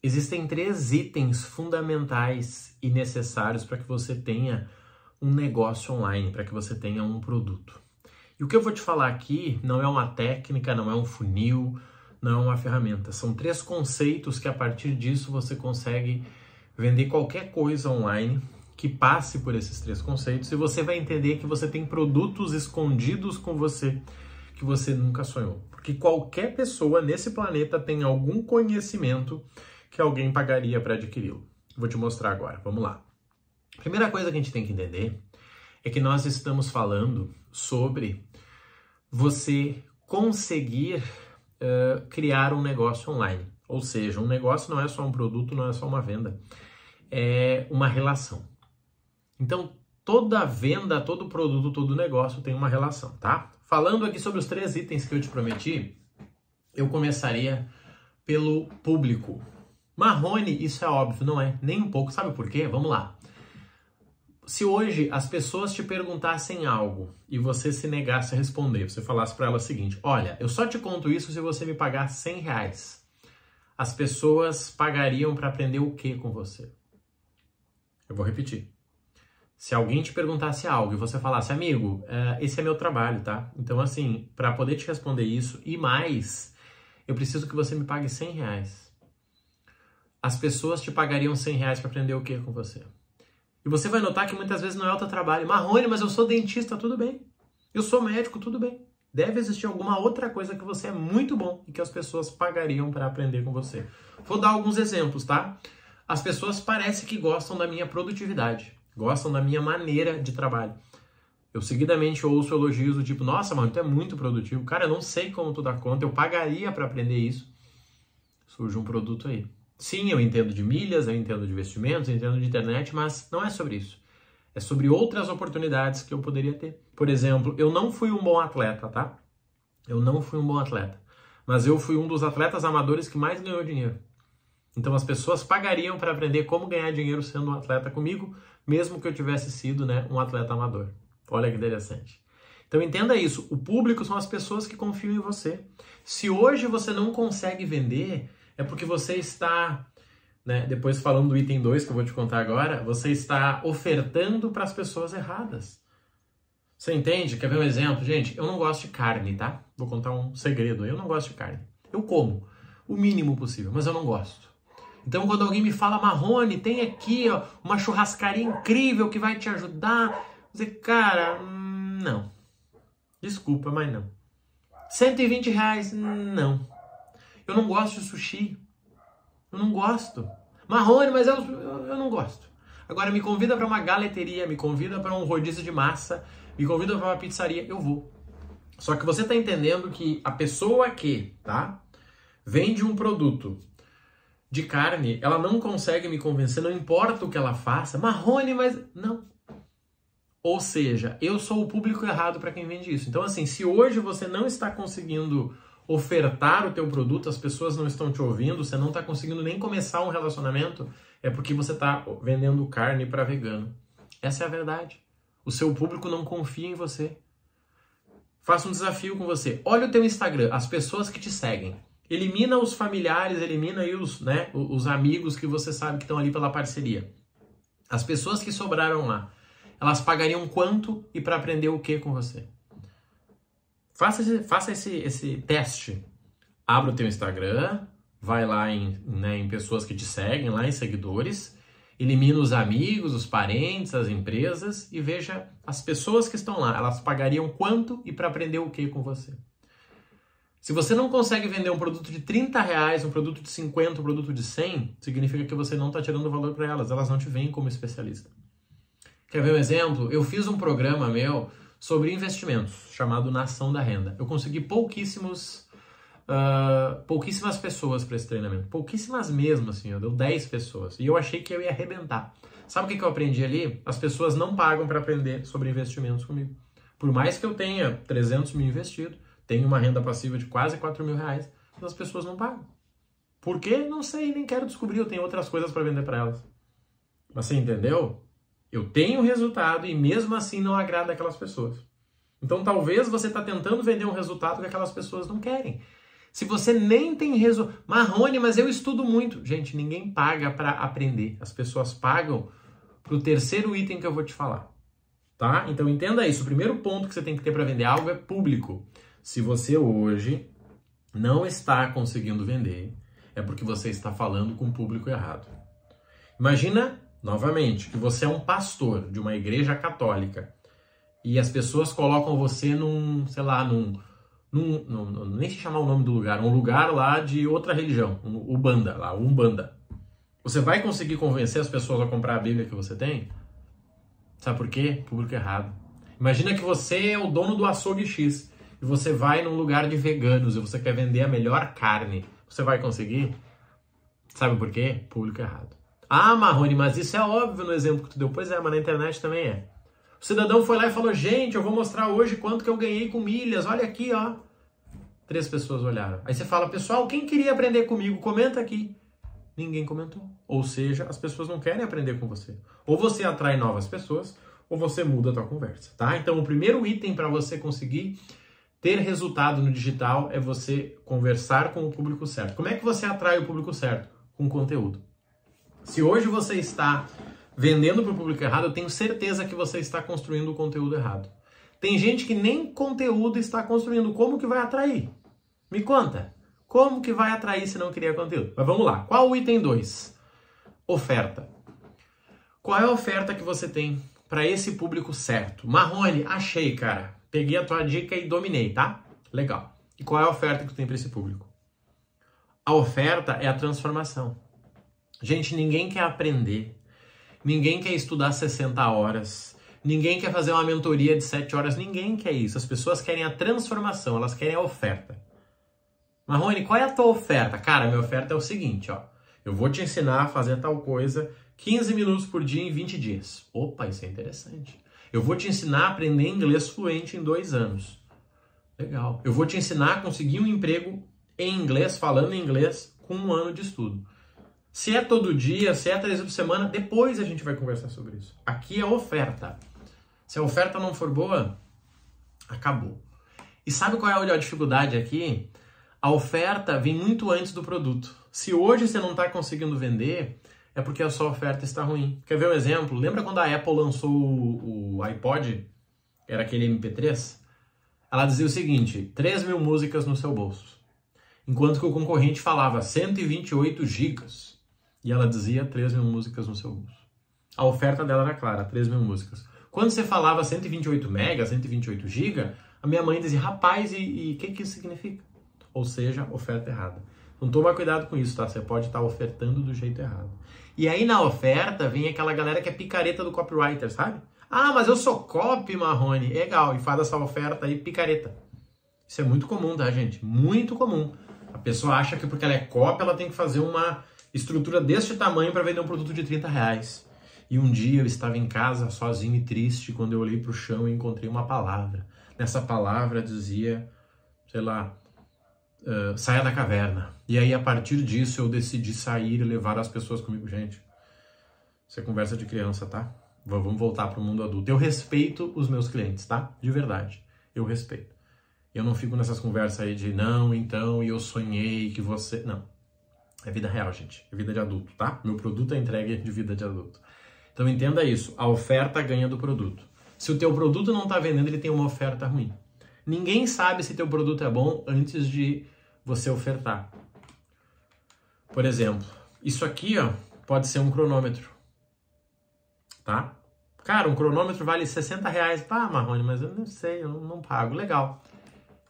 Existem três itens fundamentais e necessários para que você tenha um negócio online, para que você tenha um produto. E o que eu vou te falar aqui não é uma técnica, não é um funil, não é uma ferramenta. São três conceitos que a partir disso você consegue vender qualquer coisa online que passe por esses três conceitos e você vai entender que você tem produtos escondidos com você que você nunca sonhou. Porque qualquer pessoa nesse planeta tem algum conhecimento que alguém pagaria para adquiri-lo. Vou te mostrar agora. Vamos lá. Primeira coisa que a gente tem que entender é que nós estamos falando sobre você conseguir uh, criar um negócio online. Ou seja, um negócio não é só um produto, não é só uma venda, é uma relação. Então, toda venda, todo produto, todo negócio tem uma relação, tá? Falando aqui sobre os três itens que eu te prometi, eu começaria pelo público. Marrone, isso é óbvio, não é nem um pouco. Sabe por quê? Vamos lá. Se hoje as pessoas te perguntassem algo e você se negasse a responder, você falasse para elas o seguinte: Olha, eu só te conto isso se você me pagar 100 reais. As pessoas pagariam para aprender o que com você? Eu vou repetir. Se alguém te perguntasse algo e você falasse, amigo, uh, esse é meu trabalho, tá? Então, assim, para poder te responder isso e mais, eu preciso que você me pague 100 reais. As pessoas te pagariam 100 reais para aprender o que com você? E você vai notar que muitas vezes não é o teu trabalho. Marrone, mas eu sou dentista, tudo bem. Eu sou médico, tudo bem. Deve existir alguma outra coisa que você é muito bom e que as pessoas pagariam para aprender com você. Vou dar alguns exemplos, tá? As pessoas parecem que gostam da minha produtividade gostam da minha maneira de trabalho. Eu seguidamente ouço elogios do tipo, nossa, mano, tu é muito produtivo. Cara, eu não sei como tu dá conta, eu pagaria para aprender isso. Surge um produto aí. Sim, eu entendo de milhas, eu entendo de investimentos, eu entendo de internet, mas não é sobre isso. É sobre outras oportunidades que eu poderia ter. Por exemplo, eu não fui um bom atleta, tá? Eu não fui um bom atleta. Mas eu fui um dos atletas amadores que mais ganhou dinheiro. Então as pessoas pagariam para aprender como ganhar dinheiro sendo um atleta comigo, mesmo que eu tivesse sido né, um atleta amador. Olha que interessante. Então entenda isso, o público são as pessoas que confiam em você. Se hoje você não consegue vender, é porque você está, né, depois falando do item 2 que eu vou te contar agora, você está ofertando para as pessoas erradas. Você entende? Quer ver um exemplo? Gente, eu não gosto de carne, tá? Vou contar um segredo. Eu não gosto de carne. Eu como o mínimo possível, mas eu não gosto. Então, quando alguém me fala, Marrone, tem aqui ó, uma churrascaria incrível que vai te ajudar, dizer, cara, hum, não. Desculpa, mas não. 120 reais, não. Eu não gosto de sushi. Eu não gosto. Marrone, mas eu, eu, não gosto. Agora me convida para uma galeteria, me convida para um rodízio de massa, me convida para uma pizzaria, eu vou. Só que você está entendendo que a pessoa que, tá, vende um produto de carne, ela não consegue me convencer, não importa o que ela faça. Marrone, mas não. Ou seja, eu sou o público errado para quem vende isso. Então, assim, se hoje você não está conseguindo ofertar o teu produto, as pessoas não estão te ouvindo, você não está conseguindo nem começar um relacionamento, é porque você está vendendo carne para vegano. Essa é a verdade. O seu público não confia em você. Faça um desafio com você. Olha o teu Instagram, as pessoas que te seguem. Elimina os familiares, elimina aí os, né, os amigos que você sabe que estão ali pela parceria. As pessoas que sobraram lá, elas pagariam quanto e para aprender o que com você? Faça esse, faça esse, esse teste. Abra o teu Instagram, vai lá em, né, em pessoas que te seguem, lá em seguidores, elimina os amigos, os parentes, as empresas e veja as pessoas que estão lá, elas pagariam quanto e para aprender o que com você. Se você não consegue vender um produto de 30 reais, um produto de 50, um produto de 100, significa que você não está tirando valor para elas, elas não te veem como especialista. Quer ver um exemplo? Eu fiz um programa meu sobre investimentos, chamado Nação da Renda. Eu consegui pouquíssimos, uh, pouquíssimas pessoas para esse treinamento. Pouquíssimas mesmo, assim, eu deu 10 pessoas. E eu achei que eu ia arrebentar. Sabe o que, que eu aprendi ali? As pessoas não pagam para aprender sobre investimentos comigo. Por mais que eu tenha 300 mil investido, tenho uma renda passiva de quase 4 mil reais, as pessoas não pagam. Por quê? Não sei, nem quero descobrir, eu tenho outras coisas para vender para elas. Mas você entendeu? Eu tenho resultado e mesmo assim não agrada aquelas pessoas. Então talvez você está tentando vender um resultado que aquelas pessoas não querem. Se você nem tem resultado. Marrone, mas eu estudo muito. Gente, ninguém paga para aprender. As pessoas pagam para o terceiro item que eu vou te falar. Tá? Então entenda isso. O primeiro ponto que você tem que ter para vender algo é público. Se você hoje não está conseguindo vender, é porque você está falando com o público errado. Imagina, novamente, que você é um pastor de uma igreja católica e as pessoas colocam você num, sei lá, num num, num, nem se chamar o nome do lugar, um lugar lá de outra religião, um Ubanda, lá, Umbanda. Você vai conseguir convencer as pessoas a comprar a Bíblia que você tem? Sabe por quê? Público errado. Imagina que você é o dono do açougue X e você vai num lugar de veganos e você quer vender a melhor carne. Você vai conseguir? Sabe por quê? Público errado. Ah, Marrone, mas isso é óbvio no exemplo que tu deu. Pois é, mas na internet também é. O cidadão foi lá e falou: Gente, eu vou mostrar hoje quanto que eu ganhei com milhas. Olha aqui, ó. Três pessoas olharam. Aí você fala: Pessoal, quem queria aprender comigo? Comenta aqui. Ninguém comentou. Ou seja, as pessoas não querem aprender com você. Ou você atrai novas pessoas, ou você muda a tua conversa, tá? Então, o primeiro item para você conseguir ter resultado no digital é você conversar com o público certo. Como é que você atrai o público certo? Com conteúdo. Se hoje você está vendendo para o público errado, eu tenho certeza que você está construindo o conteúdo errado. Tem gente que nem conteúdo está construindo. Como que vai atrair? Me conta. Como que vai atrair se não cria conteúdo? Mas vamos lá. Qual o item 2? Oferta. Qual é a oferta que você tem para esse público certo? Marrone, achei, cara. Peguei a tua dica e dominei, tá? Legal. E qual é a oferta que tu tem para esse público? A oferta é a transformação. Gente, ninguém quer aprender Ninguém quer estudar 60 horas. Ninguém quer fazer uma mentoria de 7 horas. Ninguém quer isso. As pessoas querem a transformação, elas querem a oferta. Marrone, qual é a tua oferta? Cara, minha oferta é o seguinte, ó. Eu vou te ensinar a fazer tal coisa 15 minutos por dia em 20 dias. Opa, isso é interessante. Eu vou te ensinar a aprender inglês fluente em dois anos. Legal. Eu vou te ensinar a conseguir um emprego em inglês, falando inglês, com um ano de estudo. Se é todo dia, se é três vezes por semana, depois a gente vai conversar sobre isso. Aqui é oferta. Se a oferta não for boa, acabou. E sabe qual é a dificuldade aqui? A oferta vem muito antes do produto. Se hoje você não está conseguindo vender, é porque a sua oferta está ruim. Quer ver um exemplo? Lembra quando a Apple lançou o, iPod? Era aquele MP3? Ela dizia o seguinte: 3 mil músicas no seu bolso. Enquanto que o concorrente falava 128 gigas. E ela dizia 3 mil músicas no seu bolso. A oferta dela era clara, 3 mil músicas. Quando você falava 128 mega, 128 giga, a minha mãe dizia, rapaz, e o que, que isso significa? Ou seja, oferta errada. Então toma cuidado com isso, tá? Você pode estar ofertando do jeito errado. E aí na oferta vem aquela galera que é picareta do copywriter, sabe? Ah, mas eu sou copy, Marrone. Legal, e faz essa oferta aí picareta. Isso é muito comum, tá, gente? Muito comum. A pessoa acha que porque ela é copy, ela tem que fazer uma estrutura deste tamanho para vender um produto de 30 reais. E um dia eu estava em casa sozinho e triste quando eu olhei para o chão e encontrei uma palavra. Nessa palavra dizia, sei lá, uh, saia da caverna. E aí a partir disso eu decidi sair e levar as pessoas comigo. Gente, isso é conversa de criança, tá? Vamos voltar para o mundo adulto. Eu respeito os meus clientes, tá? De verdade. Eu respeito. Eu não fico nessas conversas aí de não, então, e eu sonhei que você. Não. É vida real, gente. É vida de adulto, tá? Meu produto é entregue de vida de adulto. Então entenda isso. A oferta ganha do produto. Se o teu produto não está vendendo, ele tem uma oferta ruim. Ninguém sabe se teu produto é bom antes de você ofertar. Por exemplo, isso aqui ó, pode ser um cronômetro. Tá? Cara, um cronômetro vale 60 reais. Pá, Marrone, mas eu não sei, eu não pago. Legal.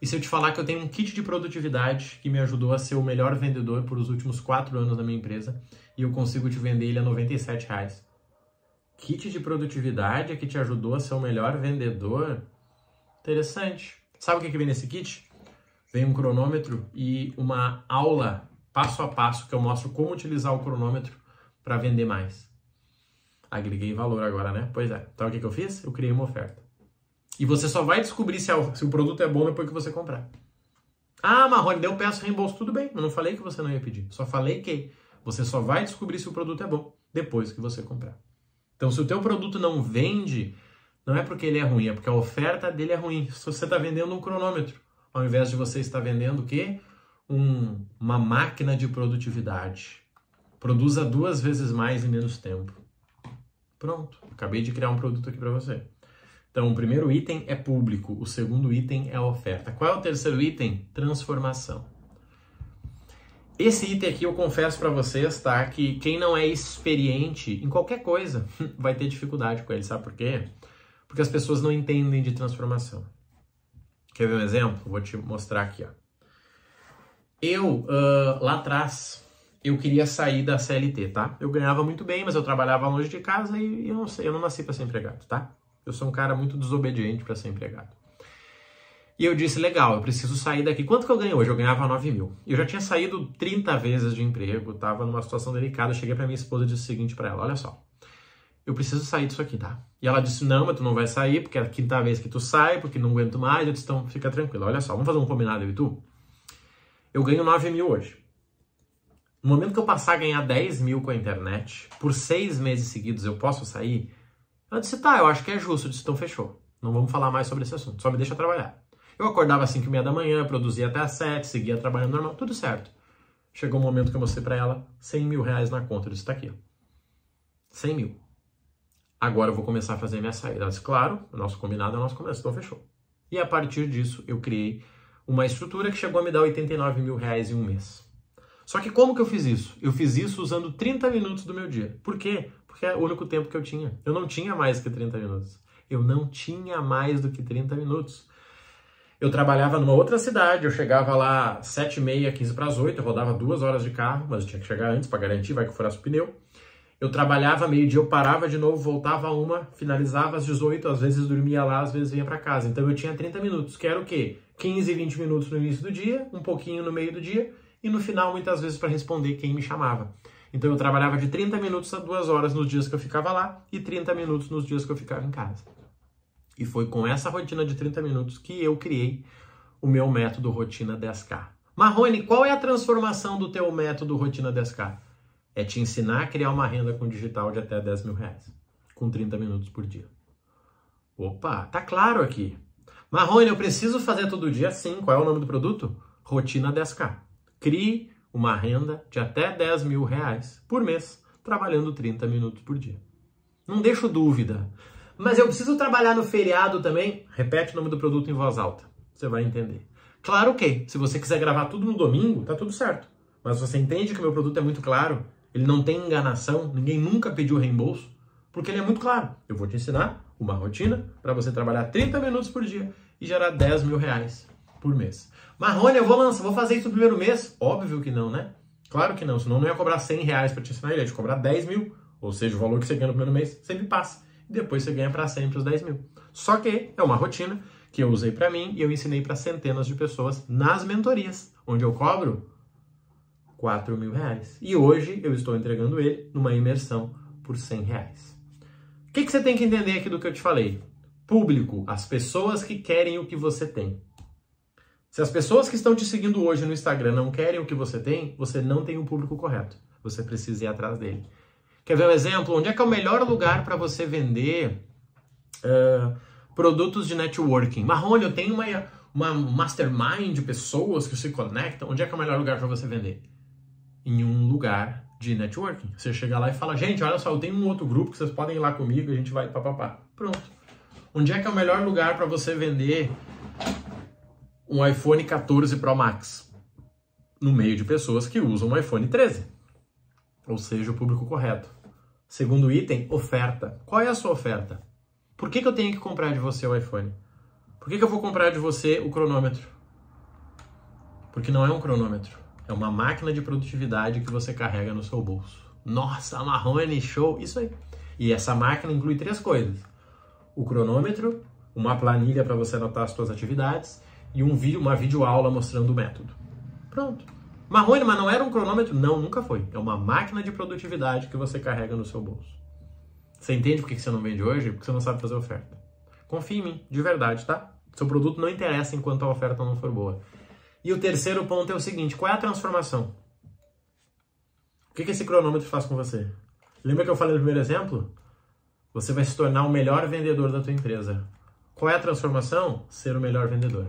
E se eu te falar que eu tenho um kit de produtividade que me ajudou a ser o melhor vendedor por os últimos quatro anos da minha empresa e eu consigo te vender ele a 97 reais. Kit de produtividade que te ajudou a ser o melhor vendedor? Interessante. Sabe o que, vem nesse kit? Vem um cronômetro e uma aula passo a passo que eu mostro como utilizar o cronômetro para vender mais. Agreguei valor agora, né? Pois é. Então o que, que eu fiz? Eu criei uma oferta. E você só vai descobrir se, é, se o produto é bom depois que você comprar. Ah, Marrone, deu peço reembolso. Tudo bem, eu não falei que você não ia pedir. Só falei que você só vai descobrir se o produto é bom depois que você comprar. Então, se o teu produto não vende, não é porque ele é ruim, é porque a oferta dele é ruim. Se você está vendendo um cronômetro, ao invés de você estar vendendo o quê? um, uma máquina de produtividade. Produza duas vezes mais em menos tempo. Pronto, acabei de criar um produto aqui para você. Então, o primeiro item é público, o segundo item é oferta. Qual é o terceiro item? Transformação. Esse item aqui eu confesso para vocês, tá? Que quem não é experiente em qualquer coisa vai ter dificuldade com ele, sabe por quê? Porque as pessoas não entendem de transformação. Quer ver um exemplo? Vou te mostrar aqui, ó. Eu, uh, lá atrás, eu queria sair da CLT, tá? Eu ganhava muito bem, mas eu trabalhava longe de casa e eu não, sei, eu não nasci para ser empregado, tá? Eu sou um cara muito desobediente para ser empregado. E eu disse, legal, eu preciso sair daqui. Quanto que eu ganho hoje? Eu ganhava 9 mil. Eu já tinha saído 30 vezes de emprego, tava numa situação delicada. Cheguei para minha esposa e disse o seguinte para ela, olha só, eu preciso sair disso aqui, tá? E ela disse, não, mas tu não vai sair, porque é a quinta vez que tu sai, porque não aguento mais. Eu disse, então fica tranquilo, olha só, vamos fazer um combinado eu e tu? Eu ganho 9 mil hoje. No momento que eu passar a ganhar 10 mil com a internet, por seis meses seguidos eu posso sair? Ela disse, tá, eu acho que é justo. Eu disse, então fechou. Não vamos falar mais sobre esse assunto, só me deixa trabalhar. Eu acordava às 5 e meia da manhã, produzia até às 7, seguia trabalhando normal, tudo certo. Chegou um momento que eu mostrei para ela 100 mil reais na conta. Eu disse, tá aqui, ó. 100 mil. Agora eu vou começar a fazer minha saída. Ela disse, claro, o nosso combinado é o nosso começo, então fechou. E a partir disso eu criei uma estrutura que chegou a me dar 89 mil reais em um mês. Só que como que eu fiz isso? Eu fiz isso usando 30 minutos do meu dia. Por quê? Porque é o único tempo que eu tinha. Eu não tinha mais que 30 minutos. Eu não tinha mais do que 30 minutos. Eu trabalhava numa outra cidade, eu chegava lá 7 e meia, 15 para as 8, eu rodava duas horas de carro, mas eu tinha que chegar antes para garantir, vai que furasse o pneu. Eu trabalhava meio-dia, eu parava de novo, voltava uma, finalizava às 18, às vezes dormia lá, às vezes vinha para casa. Então eu tinha 30 minutos, que era o quê? 15, 20 minutos no início do dia, um pouquinho no meio do dia e no final, muitas vezes, para responder quem me chamava. Então eu trabalhava de 30 minutos a 2 horas nos dias que eu ficava lá e 30 minutos nos dias que eu ficava em casa. E foi com essa rotina de 30 minutos que eu criei o meu método Rotina 10K. Marrone, qual é a transformação do teu método Rotina 10K? É te ensinar a criar uma renda com digital de até 10 mil reais, com 30 minutos por dia. Opa, tá claro aqui. Marrone, eu preciso fazer todo dia? Sim. Qual é o nome do produto? Rotina 10K. Crie uma renda de até 10 mil reais por mês, trabalhando 30 minutos por dia. Não deixo dúvida. Mas eu preciso trabalhar no feriado também? Repete o nome do produto em voz alta. Você vai entender. Claro que, se você quiser gravar tudo no domingo, tá tudo certo. Mas você entende que meu produto é muito claro, ele não tem enganação, ninguém nunca pediu reembolso, porque ele é muito claro. Eu vou te ensinar uma rotina para você trabalhar 30 minutos por dia e gerar 10 mil reais por mês. Marrone, eu vou lançar, vou fazer isso no primeiro mês? Óbvio que não, né? Claro que não, senão não ia cobrar 100 reais para te ensinar, ele ia te cobrar 10 mil. Ou seja, o valor que você ganha no primeiro mês sempre passa. E depois você ganha para sempre os 10 mil. Só que é uma rotina que eu usei para mim e eu ensinei para centenas de pessoas nas mentorias, onde eu cobro 4 mil reais. E hoje eu estou entregando ele numa imersão por 100 reais. O que, que você tem que entender aqui do que eu te falei? Público, as pessoas que querem o que você tem. Se as pessoas que estão te seguindo hoje no Instagram não querem o que você tem, você não tem o público correto. Você precisa ir atrás dele. Quer ver um exemplo? Onde é que é o melhor lugar para você vender uh, produtos de networking? Marrone, eu tenho uma, uma mastermind de pessoas que se conectam. Onde é que é o melhor lugar para você vender? Em um lugar de networking. Você chega lá e fala, gente, olha só, eu tenho um outro grupo que vocês podem ir lá comigo, a gente vai papapá. Pronto. Onde é que é o melhor lugar para você vender um iPhone 14 Pro Max? No meio de pessoas que usam um iPhone 13. Ou seja, o público correto. Segundo item, oferta. Qual é a sua oferta? Por que, que eu tenho que comprar de você o iPhone? Por que, que eu vou comprar de você o cronômetro? Porque não é um cronômetro. É uma máquina de produtividade que você carrega no seu bolso. Nossa, Marrone, show! Isso aí. E essa máquina inclui três coisas: o cronômetro, uma planilha para você anotar as suas atividades e um vídeo, uma videoaula mostrando o método. Pronto. Marrone, mas não era um cronômetro? Não, nunca foi. É uma máquina de produtividade que você carrega no seu bolso. Você entende por que você não vende hoje? Porque você não sabe fazer oferta. Confie em mim, de verdade, tá? Seu produto não interessa enquanto a oferta não for boa. E o terceiro ponto é o seguinte: qual é a transformação? O que, esse cronômetro faz com você? Lembra que eu falei no primeiro exemplo? Você vai se tornar o melhor vendedor da tua empresa. Qual é a transformação? Ser o melhor vendedor.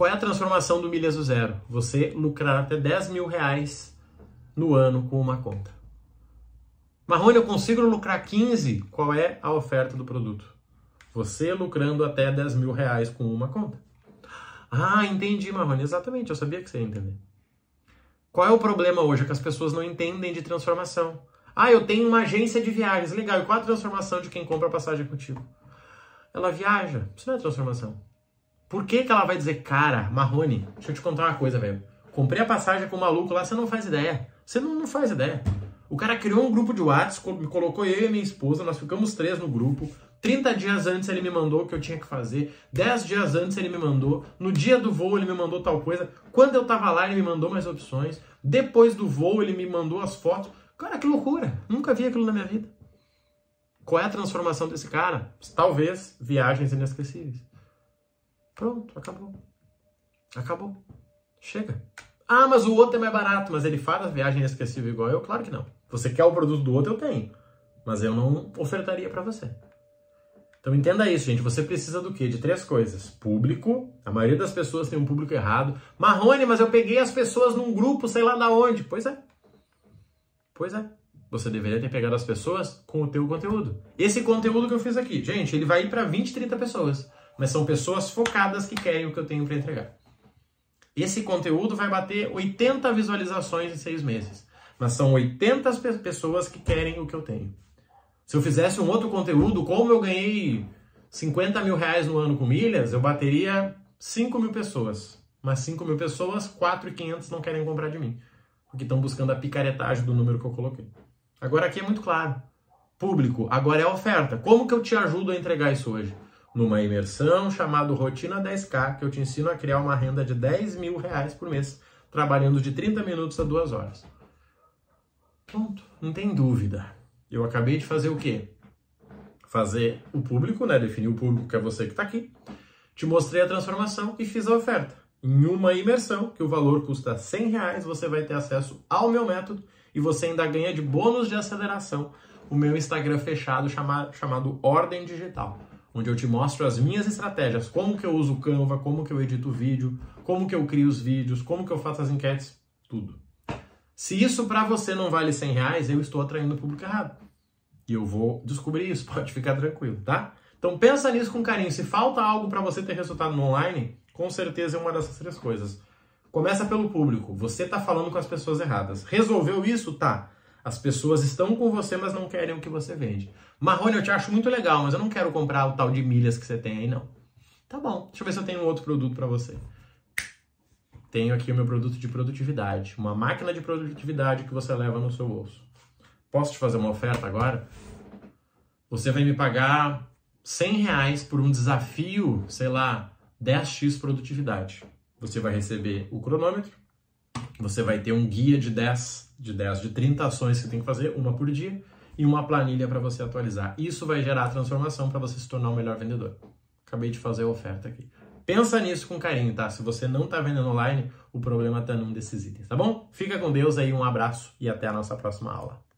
Qual é a transformação do Milhas do Zero? Você lucrar até 10 mil reais no ano com uma conta. Marrone, eu consigo lucrar 15? Qual é a oferta do produto? Você lucrando até 10 mil reais com uma conta. Ah, entendi, Marrone. Exatamente, eu sabia que você ia entender. Qual é o problema hoje? É que as pessoas não entendem de transformação. Ah, eu tenho uma agência de viagens. Legal, e qual a transformação de quem compra passagem contigo? Ela viaja. Isso não é transformação. Por que, que ela vai dizer, cara, Marrone, deixa eu te contar uma coisa, velho. Comprei a passagem com o maluco lá, você não faz ideia. Você não, não faz ideia. O cara criou um grupo de WhatsApp, me colocou eu e minha esposa, nós ficamos três no grupo. 30 dias antes ele me mandou o que eu tinha que fazer. 10 dias antes ele me mandou. No dia do voo ele me mandou tal coisa. Quando eu tava lá ele me mandou mais opções. Depois do voo ele me mandou as fotos. Cara, que loucura! Nunca vi aquilo na minha vida. Qual é a transformação desse cara? Talvez viagens inesquecíveis. Pronto, acabou. Acabou. Chega. Ah, mas o outro é mais barato, mas ele faz a viagem inesquecível igual eu? Claro que não. Você quer o produto do outro, eu tenho. Mas eu não ofertaria para você. Então entenda isso, gente. Você precisa do quê? De três coisas. Público. A maioria das pessoas tem um público errado. Marrone, mas eu peguei as pessoas num grupo, sei lá da onde. Pois é. Pois é. Você deveria ter pegado as pessoas com o teu conteúdo. Esse conteúdo que eu fiz aqui, gente, ele vai ir para 20, 30 pessoas. Mas são pessoas focadas que querem o que eu tenho para entregar. Esse conteúdo vai bater 80 visualizações em seis meses. Mas são 80 pessoas que querem o que eu tenho. Se eu fizesse um outro conteúdo, como eu ganhei 50 mil reais no ano com milhas, eu bateria 5 mil pessoas. Mas 5 mil pessoas, 4,500 não querem comprar de mim. Porque estão buscando a picaretagem do número que eu coloquei. Agora aqui é muito claro. Público, agora é a oferta. Como que eu te ajudo a entregar isso hoje? Numa imersão chamada Rotina 10K, que eu te ensino a criar uma renda de 10 mil reais por mês, trabalhando de 30 minutos a 2 horas. Pronto, não tem dúvida. Eu acabei de fazer o quê? Fazer o público, né? Definir o público que é você que está aqui. Te mostrei a transformação e fiz a oferta. Em uma imersão, que o valor custa 100 reais, você vai ter acesso ao meu método e você ainda ganha de bônus de aceleração o meu Instagram fechado chamado, chamado Ordem Digital onde eu te mostro as minhas estratégias, como que eu uso o Canva, como que eu edito o vídeo, como que eu crio os vídeos, como que eu faço as enquetes, tudo. Se isso para você não vale 100 reais, eu estou atraindo o público errado. E eu vou descobrir isso, pode ficar tranquilo, tá? Então pensa nisso com carinho. Se falta algo para você ter resultado no online, com certeza é uma dessas três coisas. Começa pelo público. Você está falando com as pessoas erradas. Resolveu isso? Tá. As pessoas estão com você, mas não querem o que você vende. Marrone, eu te acho muito legal, mas eu não quero comprar o tal de milhas que você tem aí, não. Tá bom, deixa eu ver se eu tenho outro produto para você. Tenho aqui o meu produto de produtividade, uma máquina de produtividade que você leva no seu bolso. Posso te fazer uma oferta agora? Você vai me pagar 100 reais por um desafio, sei lá, 10x produtividade. Você vai receber o cronômetro, você vai ter um guia de 10, de 10, de 30 ações que você tem que fazer, uma por dia, e uma planilha para você atualizar. Isso vai gerar transformação para você se tornar o melhor vendedor. Acabei de fazer a oferta aqui. Pensa nisso com carinho, tá? Se você não está vendendo online, o problema está num desses itens, tá bom? Fica com Deus aí, um abraço e até a nossa próxima aula.